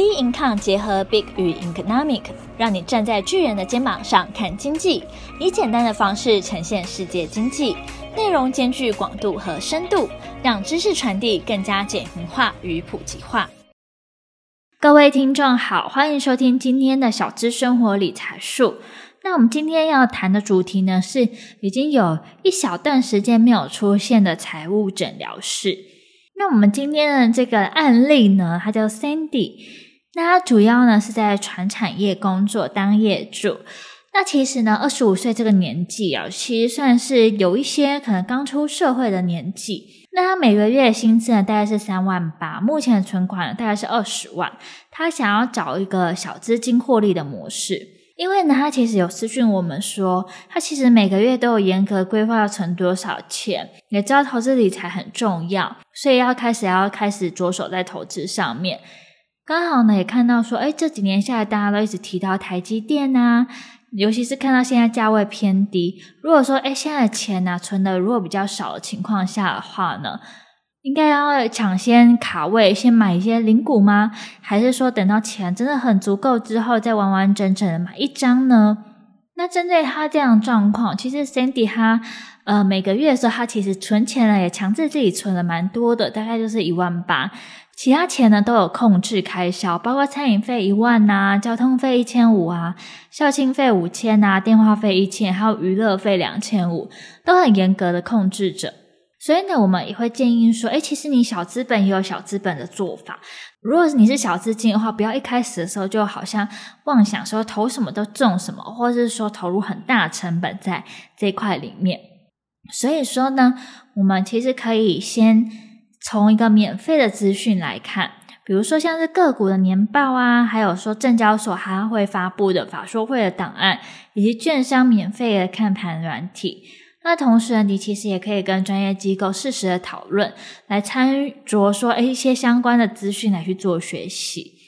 B Income 结合 Big 与 Economic，让你站在巨人的肩膀上看经济，以简单的方式呈现世界经济，内容兼具广度和深度，让知识传递更加简明化与普及化。各位听众好，欢迎收听今天的小资生活理财术。那我们今天要谈的主题呢，是已经有一小段时间没有出现的财务诊疗室。那我们今天的这个案例呢，它叫 Sandy，那他主要呢是在传产业工作当业主。那其实呢，二十五岁这个年纪啊，其实算是有一些可能刚出社会的年纪。那他每个月的薪资呢，大概是三万八，目前的存款呢大概是二十万。他想要找一个小资金获利的模式。因为呢，他其实有私讯我们说，他其实每个月都有严格规划要存多少钱，也知道投资理财很重要，所以要开始要开始着手在投资上面。刚好呢，也看到说，哎，这几年下来，大家都一直提到台积电啊，尤其是看到现在价位偏低，如果说，哎，现在的钱呢，存的如果比较少的情况下的话呢，应该要抢先卡位，先买一些零股吗？还是说等到钱真的很足够之后，再完完整整的买一张呢？那针对他这样状况，其实 Sandy 他呃每个月的时候，他其实存钱呢也强制自己存了蛮多的，大概就是一万八，其他钱呢都有控制开销，包括餐饮费一万呐、交通费一千五啊，校庆费五千呐，电话费一千，还有娱乐费两千五，都很严格的控制着。所以呢，我们也会建议说，诶，其实你小资本也有小资本的做法。如果你是小资金的话，不要一开始的时候就好像妄想说投什么都中什么，或者是说投入很大成本在这一块里面。所以说呢，我们其实可以先从一个免费的资讯来看，比如说像是个股的年报啊，还有说证交所还会发布的法说会的档案，以及券商免费的看盘软体。那同时呢，你其实也可以跟专业机构适时的讨论，来参酌说，诶，一些相关的资讯来去做学习。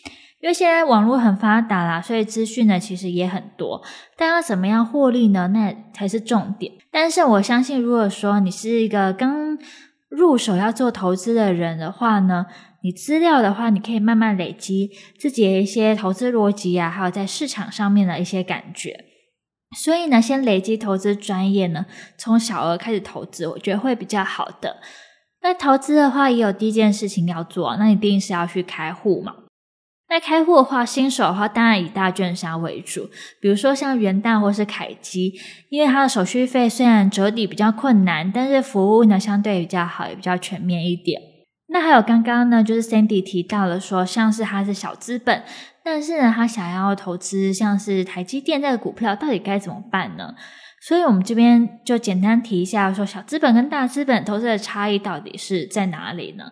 因为现在网络很发达啦，所以资讯呢其实也很多。但要怎么样获利呢？那才是重点。但是我相信，如果说你是一个刚入手要做投资的人的话呢，你资料的话，你可以慢慢累积自己的一些投资逻辑啊，还有在市场上面的一些感觉。所以呢，先累积投资专业呢，从小额开始投资，我觉得会比较好的。那投资的话，也有第一件事情要做，那你一定是要去开户嘛。那开户的话，新手的话，当然以大券商为主，比如说像元旦或是凯基，因为它的手续费虽然折抵比较困难，但是服务呢相对比较好，也比较全面一点。那还有刚刚呢，就是 Sandy 提到了说，像是它是小资本。但是呢，他想要投资像是台积电这个股票，到底该怎么办呢？所以我们这边就简单提一下，说小资本跟大资本投资的差异到底是在哪里呢？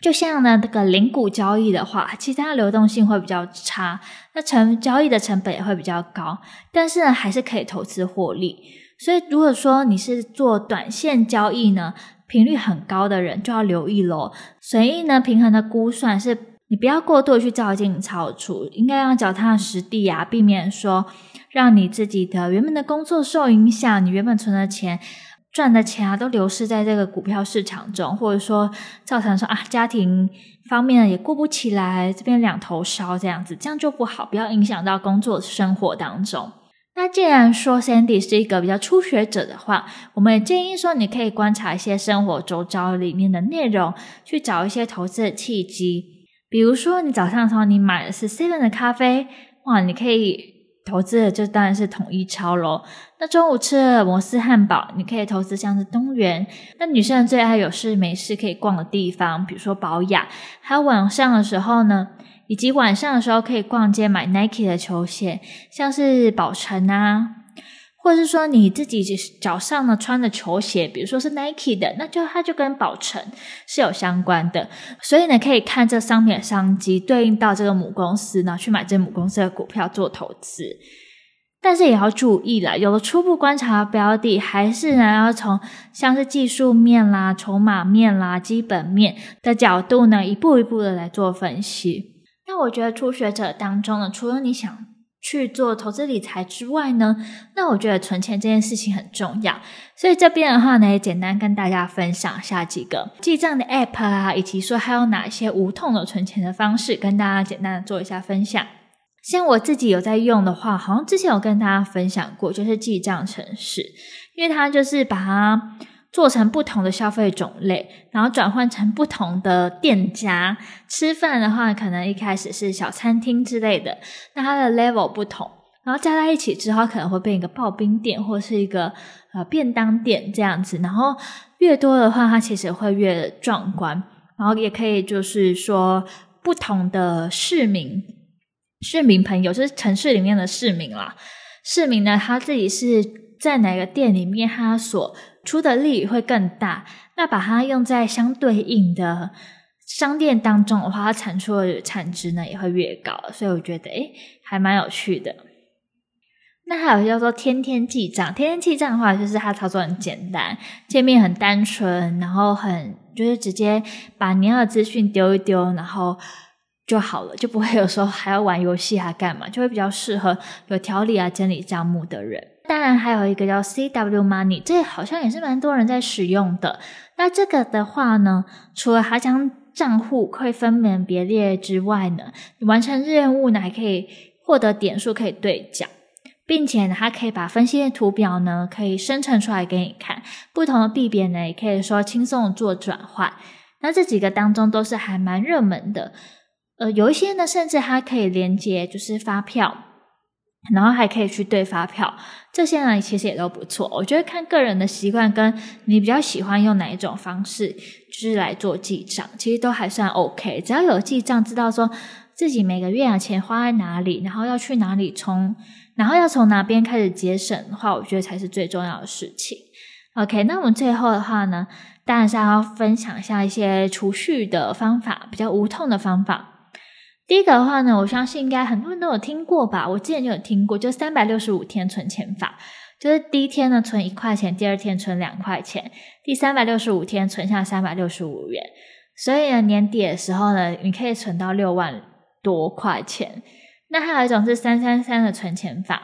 就像呢，这个零股交易的话，其实它流动性会比较差，那成交易的成本也会比较高，但是呢，还是可以投资获利。所以如果说你是做短线交易呢，频率很高的人就要留意喽。所以呢，平衡的估算是。你不要过度去照进超出，应该要脚踏实地啊，避免说让你自己的原本的工作受影响，你原本存的钱、赚的钱啊，都流失在这个股票市场中，或者说造成说啊家庭方面也顾不起来，这边两头烧这样子，这样就不好，不要影响到工作生活当中。那既然说 Sandy 是一个比较初学者的话，我们也建议说你可以观察一些生活周遭里面的内容，去找一些投资的契机。比如说，你早上的时候你买的是 Seven 的咖啡，哇，你可以投资的就当然是统一超咯。那中午吃了摩斯汉堡，你可以投资像是东元。那女生最爱有事没事可以逛的地方，比如说宝雅。还有晚上的时候呢，以及晚上的时候可以逛街买 Nike 的球鞋，像是宝城啊。或者是说你自己脚上呢穿的球鞋，比如说是 Nike 的，那就它就跟宝成是有相关的，所以呢可以看这商品的商机对应到这个母公司呢去买这母公司的股票做投资，但是也要注意了，有了初步观察的标的，还是呢要从像是技术面啦、筹码面啦、基本面的角度呢一步一步的来做分析。那我觉得初学者当中呢，除了你想。去做投资理财之外呢，那我觉得存钱这件事情很重要。所以这边的话呢，也简单跟大家分享下几个记账的 App 啊，以及说还有哪些无痛的存钱的方式，跟大家简单的做一下分享。像我自己有在用的话，好像之前有跟大家分享过，就是记账程式，因为它就是把它做成不同的消费种类，然后转换成不同的店家。吃饭的话，可能一开始是小餐厅之类的，那它的 level 不同，然后加在一起之后，可能会变一个刨冰店或是一个呃便当店这样子。然后越多的话，它其实会越壮观，然后也可以就是说不同的市民。市民朋友就是城市里面的市民啦。市民呢，他自己是在哪个店里面，它所出的力会更大。那把它用在相对应的商店当中的话，它产出的产值呢也会越高。所以我觉得，诶，还蛮有趣的。那还有叫做天天记账，天天记账的话，就是它操作很简单，界面很单纯，然后很就是直接把你要的资讯丢一丢，然后。就好了，就不会有时候还要玩游戏还干嘛，就会比较适合有条理啊整理账目的人。当然还有一个叫 CW Money，这好像也是蛮多人在使用的。那这个的话呢，除了它将账户会分门别列之外呢，你完成任务呢还可以获得点数可以兑奖，并且呢它可以把分析的图表呢可以生成出来给你看，不同的币别呢也可以说轻松做转换。那这几个当中都是还蛮热门的。呃，有一些呢，甚至还可以连接，就是发票，然后还可以去兑发票，这些呢其实也都不错。我觉得看个人的习惯，跟你比较喜欢用哪一种方式，就是来做记账，其实都还算 OK。只要有记账，知道说自己每个月啊钱花在哪里，然后要去哪里充，然后要从哪边开始节省的话，我觉得才是最重要的事情。OK，那我们最后的话呢，当然是要分享一下一些储蓄的方法，比较无痛的方法。第一个的话呢，我相信应该很多人都有听过吧。我之前就有听过，就三百六十五天存钱法，就是第一天呢存一块钱，第二天存两块钱，第三百六十五天存下三百六十五元。所以呢，年底的时候呢，你可以存到六万多块钱。那还有一种是三三三的存钱法，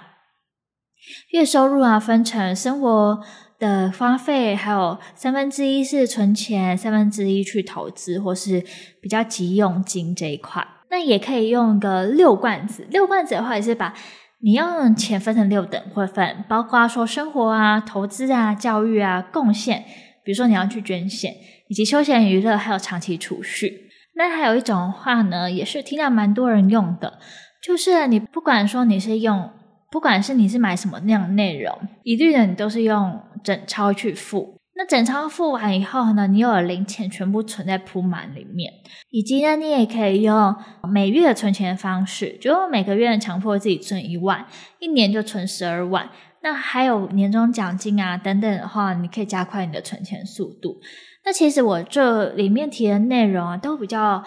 月收入啊分成生活的花费，还有三分之一是存钱，三分之一去投资或是比较急用金这一块。那也可以用个六罐子，六罐子的话也是把你要用钱分成六等会分，包括说生活啊、投资啊、教育啊、贡献，比如说你要去捐献，以及休闲娱乐，还有长期储蓄。那还有一种话呢，也是听到蛮多人用的，就是你不管说你是用，不管是你是买什么那样内容，一律的你都是用整钞去付。那整钞付完以后呢，你有零钱全部存在铺满里面，以及呢，你也可以用每月的存钱的方式，就每个月强迫自己存一万，一年就存十二万。那还有年终奖金啊等等的话，你可以加快你的存钱速度。那其实我这里面提的内容啊，都比较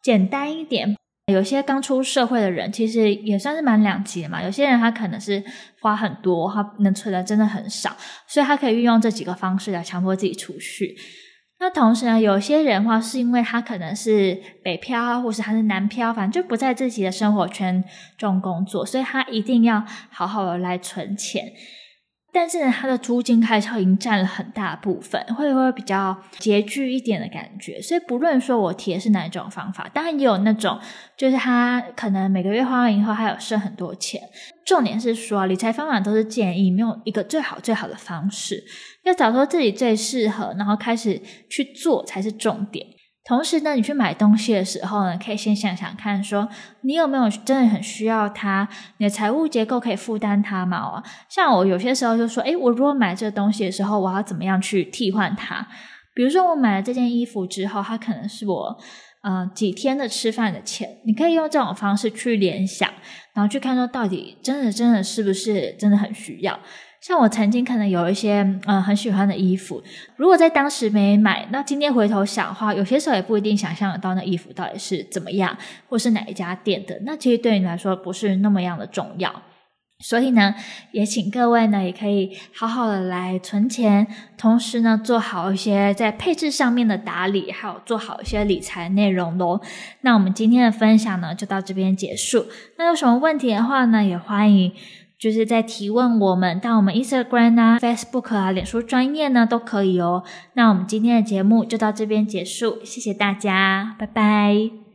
简单一点。有些刚出社会的人，其实也算是蛮两极的嘛。有些人他可能是花很多，他能存的真的很少，所以他可以运用这几个方式来强迫自己储蓄。那同时呢，有些人的话是因为他可能是北漂，或是他是南漂，反正就不在自己的生活圈中工作，所以他一定要好好的来存钱。但是呢，他的租金开销已经占了很大部分，会不会比较拮据一点的感觉？所以不论说我提的是哪一种方法，当然也有那种，就是他可能每个月花完以后还有剩很多钱。重点是说，理财方法都是建议，没有一个最好最好的方式，要找出自己最适合，然后开始去做才是重点。同时呢，你去买东西的时候呢，可以先想想看，说你有没有真的很需要它，你的财务结构可以负担它吗？哦，像我有些时候就说，诶，我如果买这个东西的时候，我要怎么样去替换它？比如说，我买了这件衣服之后，它可能是我呃几天的吃饭的钱，你可以用这种方式去联想，然后去看说到底真的真的是不是真的很需要。像我曾经可能有一些嗯很喜欢的衣服，如果在当时没买，那今天回头想的话，有些时候也不一定想象得到那衣服到底是怎么样，或是哪一家店的。那其实对你来说不是那么样的重要。所以呢，也请各位呢，也可以好好的来存钱，同时呢，做好一些在配置上面的打理，还有做好一些理财内容喽。那我们今天的分享呢，就到这边结束。那有什么问题的话呢，也欢迎就是在提问我们，到我们 Instagram 啊、Facebook 啊、脸书专业呢都可以哦。那我们今天的节目就到这边结束，谢谢大家，拜拜。